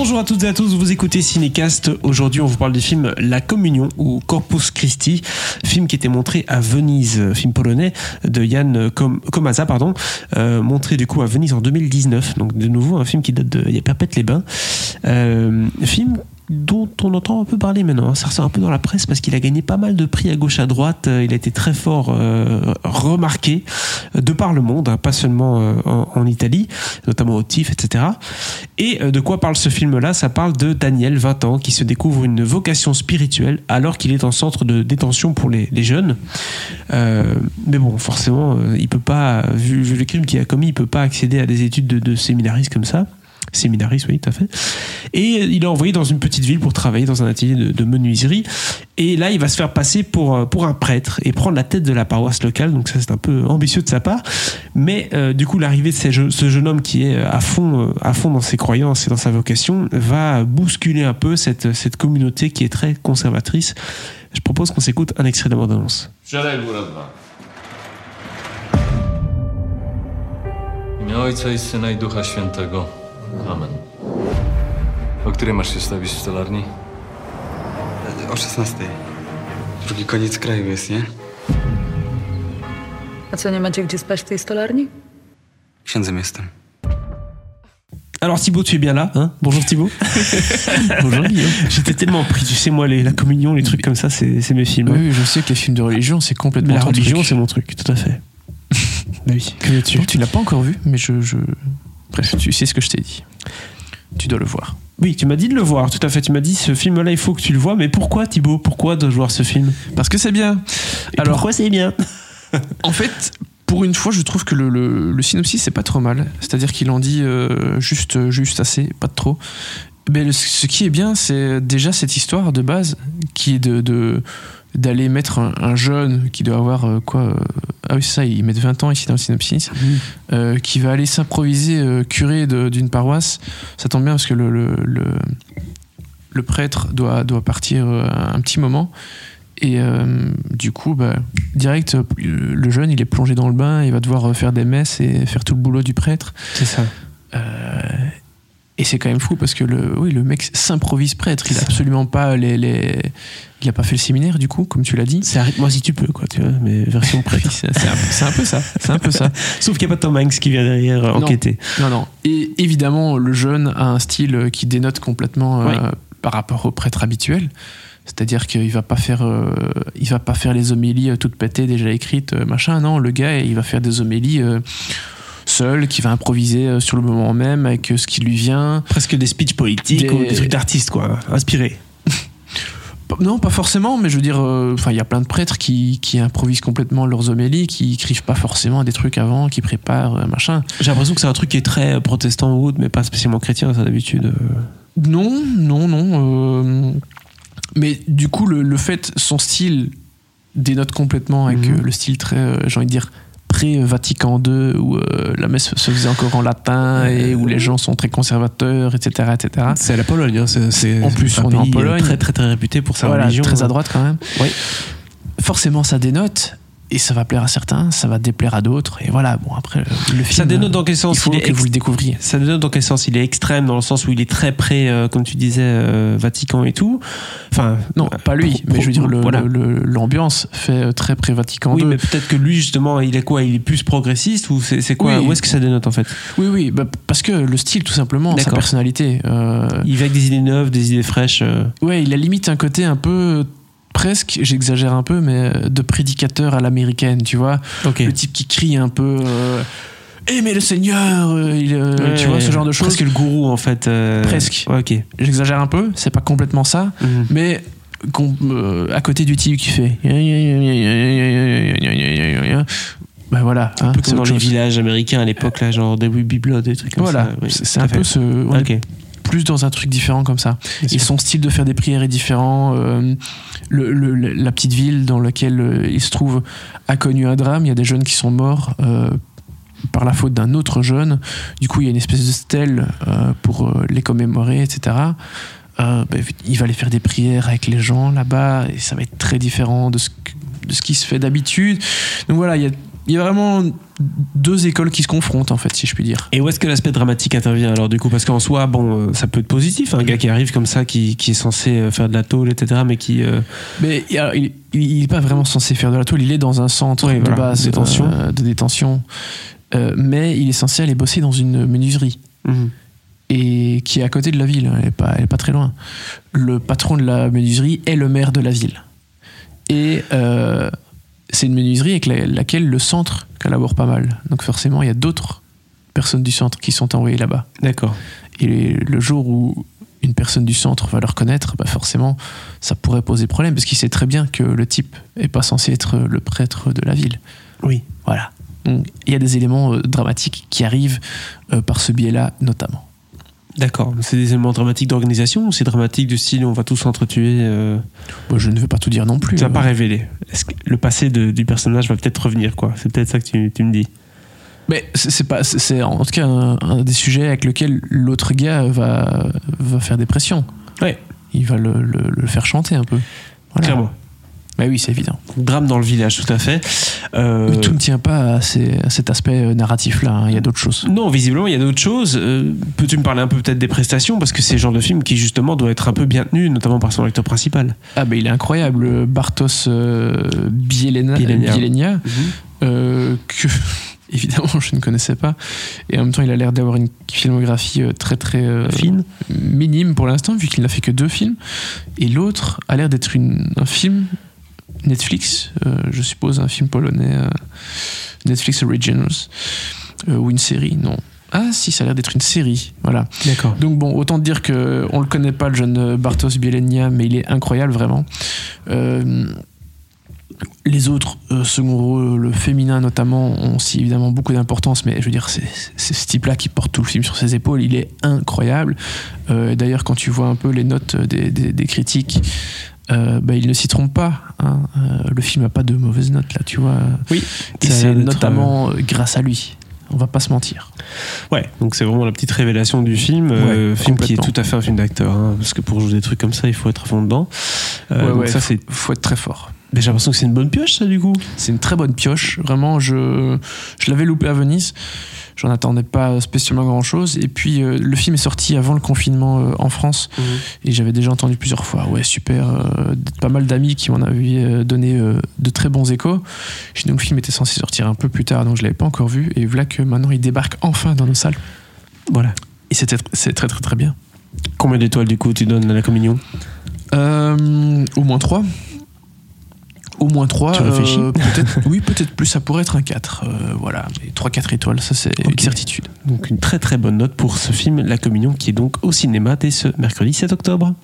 Bonjour à toutes et à tous, vous écoutez Cinécast. Aujourd'hui, on vous parle du film La Communion ou Corpus Christi, film qui était montré à Venise, film polonais de Jan Komasa, pardon, euh, montré du coup à Venise en 2019. Donc de nouveau un film qui date de il y a Perpète les Bains. Euh, film dont on entend un peu parler maintenant. Ça ressort un peu dans la presse parce qu'il a gagné pas mal de prix à gauche à droite. Euh, il a été très fort euh, remarqué euh, de par le monde, hein, pas seulement en, Italie, notamment au TIFF, etc. Et de quoi parle ce film-là? Ça parle de Daniel, 20 ans, qui se découvre une vocation spirituelle alors qu'il est en centre de détention pour les, jeunes. mais bon, forcément, il peut pas, vu, le crime qu'il a commis, il peut pas accéder à des études de, de séminaristes comme ça séminariste, oui, tout à fait. Et il est envoyé dans une petite ville pour travailler dans un atelier de, menuiserie. Et là, il va se faire passer pour, euh, pour un prêtre et prendre la tête de la paroisse locale. Donc ça, c'est un peu ambitieux de sa part. Mais euh, du coup, l'arrivée de ce jeune homme qui est à fond, euh, à fond dans ses croyances et dans sa vocation va bousculer un peu cette, cette communauté qui est très conservatrice. Je propose qu'on s'écoute un extrait de la bande-annonce. Amen. O której masz się stawić w stolarni? O 16. Drugi koniec kraju jest, nie? A co, nie macie gdzie spać w tej stolarni? Księdzem jestem. Alors Thibaut, tu es bien là, hein? Bonjour Thibaut. Bonjour Guillaume. J'étais tellement pris, tu sais moi, les, la communion, les trucs comme ça, c'est mes films. Oui, je sais que les films de religion, c'est complètement. la religion, c'est mon truc, tout à fait. oui. Que tu, tu l'as pas encore vu, mais je, je, Bref, tu sais ce que je t'ai dit. Tu dois le voir. Oui, tu m'as dit de le voir, tout à fait. Tu m'as dit ce film-là, il faut que tu le vois. Mais pourquoi, Thibaut? Pourquoi de voir ce film? Parce que c'est bien. Alors, pourquoi c'est bien? En fait, pour une fois, je trouve que le, le, synopsis, c'est pas trop mal. C'est-à-dire qu'il en dit euh, juste, juste assez, pas de trop. Mais ce qui est bien, c'est déjà cette histoire de base qui est de, de d'aller mettre un, jeune qui doit avoir euh, quoi euh, ah oui c'est ça ils mettent 20 ans ici dans le synopsis mmh. euh, qui va aller s'improviser curé d'une paroisse. Ça tombe bien parce que le, le, le, prêtre doit, doit partir un petit moment. Et du coup bah, direct le jeune il est plongé dans le bain il va devoir faire des messes et faire tout le boulot du prêtre. C'est ça et c'est quand même fou parce que le, oui, le mec s'improvise prêtre. Il a absolument pas les, les, Il a pas fait le séminaire, du coup, comme tu l'as dit. C'est arrête-moi si tu peux, quoi, tu vois, mais version prêtre. c'est un, peu ça. C'est un peu ça. Sauf qu'il n'y a pas Tom Hanks qui vient derrière euh, enquêter. Non, non. Et évidemment, le jeune a un style qui dénote complètement euh, par rapport au prêtre habituel. C'est-à-dire qu'il va pas faire, euh, il va pas faire les homélies toutes pétées déjà écrites, machin. Non, le gars, il va faire des homélies seul, qui va improviser euh, sur le moment même avec euh, ce qui lui vient. Presque des speeches politiques ou des trucs d'artistes, quoi, inspirés. Non, pas forcément, mais je veux dire, euh, il y a plein de prêtres qui, qui, improvisent complètement leurs homélies, qui écrivent pas forcément des trucs avant, qui préparent, machin. J'ai l'impression que c'est un truc qui est très protestant ou autre, mais pas spécialement chrétien, ça d'habitude. Non, non, non. mais du coup, le, fait, son style dénote complètement avec mhm. le style très, j'ai envie de dire, pré-Vatican II, où euh, la messe se faisait encore en latin et où les gens sont très conservateurs, etc. etc. C'est la Pologne, hein, c'est, en plus on est en Pologne. Très, très, très réputé pour sa religion. Très à droite quand même. Oui. Forcément, ça dénote et ça va plaire à certains, ça va déplaire à d'autres. Et voilà, bon, après, le film. Ça dénote dans quel sens Il faut que vous le découvriez. Ça dénote dans quel sens Il est extrême, dans le sens où il est très près, euh, comme tu disais, euh, Vatican et tout. Enfin. Non, pas lui, mais je veux dire, l'ambiance fait euh, très près Vatican Oui, mais peut-être que lui, justement, il est quoi Il est plus progressiste ou c'est quoi Où est-ce que ça dénote, en fait? Oui, oui, bah, parce que le style, tout simplement, sa personnalité. Il va avec des idées neuves, des idées fraîches. Ouais, il a limite un côté un peu presque, j'exagère un peu, mais euh, de prédicateur à l'américaine, tu vois. Le type qui crie un peu. Euh, eh mais le Seigneur, euh, il, tu vois ce genre de choses. Presque le gourou en fait. Presque. ok. J'exagère un peu, c'est pas complètement ça, mhm. mais à côté du type qui fait. Ben voilà. Un peu comme dans les villages américains à l'époque, là, genre des Blood, des trucs comme ça. Voilà, c'est un peu ce plus dans un truc différent comme ça. Et son style de faire des prières est différent. Euh, le, la petite ville dans laquelle euh, il se trouve a connu un drame. Il y a des jeunes qui sont morts. Euh, par la faute d'un autre jeune. Du coup, il y a une espèce de stèle pour les commémorer, etc. Ben, il va aller faire des prières avec les gens là-bas et ça va être très différent de ce, de ce qui se fait d'habitude. Donc voilà, il y a il y a vraiment deux écoles qui se confrontent en fait, si je puis dire. Et où est-ce que l'aspect dramatique intervient alors du coup? Parce qu'en soi, bon, euh, ça peut être positif, un gars qui arrive comme ça, qui, qui est censé euh, faire de la tôle, etc., mais qui... euh, Mais il, alors, il, il est pas vraiment censé faire de la tôle, il est dans un centre de voilà, base détention. euh, de détention. Euh, mais il est censé aller bosser dans une menuiserie. mhm. et qui est à côté de la ville, elle est pas, elle est pas très loin. Le patron de la menuiserie est le maire de la ville. Et c'est une menuiserie avec la- laquelle le centre collabore pas mal. Donc forcément, il y a d'autres personnes du centre qui sont envoyées là-bas. D'accord. Et le jour où une personne du centre va le reconnaître, bah forcément, ça pourrait poser problème, parce qu'il sait très bien que le type est pas censé être le prêtre de la ville. Oui. Voilà. Donc il y a des éléments euh, dramatiques qui arrivent euh, par ce biais-là, notamment. D'accord. C'est des éléments dramatiques d'organisation ou c'est dramatique du style on va tous s'entretuer euh... Bon, je ne veux pas tout dire non plus. Tu pas Euh, révéler. Est-ce que le passé de- du personnage va peut-être revenir, quoi? C'est peut-être ça que tu, tu me dis. Mais c'est pas, c'est en tout cas un, un des sujets avec lequel l'autre gars va, va faire des pressions. Ouais. Il va le, le- le faire chanter un peu. Voilà. Clairement. Bah oui, c'est évident. Drame dans le village, tout à fait. Euh, Mais tout ne tient pas à, ces- à cet aspect euh, narratif-là. hein. Il y a d'autres choses. Non, visiblement, il y a d'autres choses. Euh, Peux-tu me parler un peu peut-être des prestations? Parce que c'est le genre de film qui, justement, doit être un peu bien tenu, notamment par son acteur principal. Ah, bah il est incroyable. Bartos euh, Bielena, Bielenia. Bielenia, euh, que évidemment je ne connaissais pas. Et en même temps, il a l'air d'avoir une filmographie très très euh, Fine. minime pour l'instant, vu qu'il n'a fait que deux films. Et l'autre a l'air d'être un film Netflix, euh, je suppose, un film polonais, euh, Netflix Originals, euh, ou une série, non. Ah si, ça a l'air d'être une série, voilà. D'accord. Donc bon, autant dire que on le connaît pas, le jeune Bartos Bielenia, mais il est incroyable vraiment. Euh, les autres euh, second rôles, le féminin notamment, ont aussi évidemment beaucoup d'importance, mais je veux dire, c'est c'est ce type-là qui porte tout le film sur ses épaules, il est incroyable. Euh, D'ailleurs, quand tu vois un peu les notes des, des- des critiques, euh, bah, ils ne s'y trompent pas. hein. Euh, le film n'a pas de mauvaises notes là, tu vois. Oui. Il c'est notamment euh, grâce à lui. On va pas se mentir. Ouais, donc c'est vraiment la petite révélation du film. Ouais, film qui est tout à fait un film d'acteur. hein, parce que pour jouer des trucs comme ça, il faut être à fond dedans. Ouais, donc ouais, ça, c'est. faut être très fort. Mais j'ai l'impression que c'est une bonne pioche, ça, du coup. C'est une très bonne pioche. Vraiment, je, je l'avais loupé à Venise. J'en attendais pas spécialement grand chose. Et puis, euh, le film est sorti avant le confinement euh, en France. Et j'avais déjà entendu plusieurs fois. Ouais, super. euh, pas mal d'amis qui m'en avaient donné de très bons échos. J'ai donc, le film était censé sortir un peu plus tard, donc je l'avais pas encore vu. Et voilà que maintenant, il débarque enfin dans nos salles. Voilà. Et c'est très, très, très bien. Combien d'étoiles, du coup, tu donnes à la communion? Au moins 3. Au moins 3. Tu réfléchis peut-être, oui, peut-être plus, ça pourrait être un 4. euh, voilà, mais 3-4 étoiles, ça c'est une certitude. Donc, une très très bonne note pour ce film, La communion, qui est donc au cinéma dès ce mercredi 7 octobre.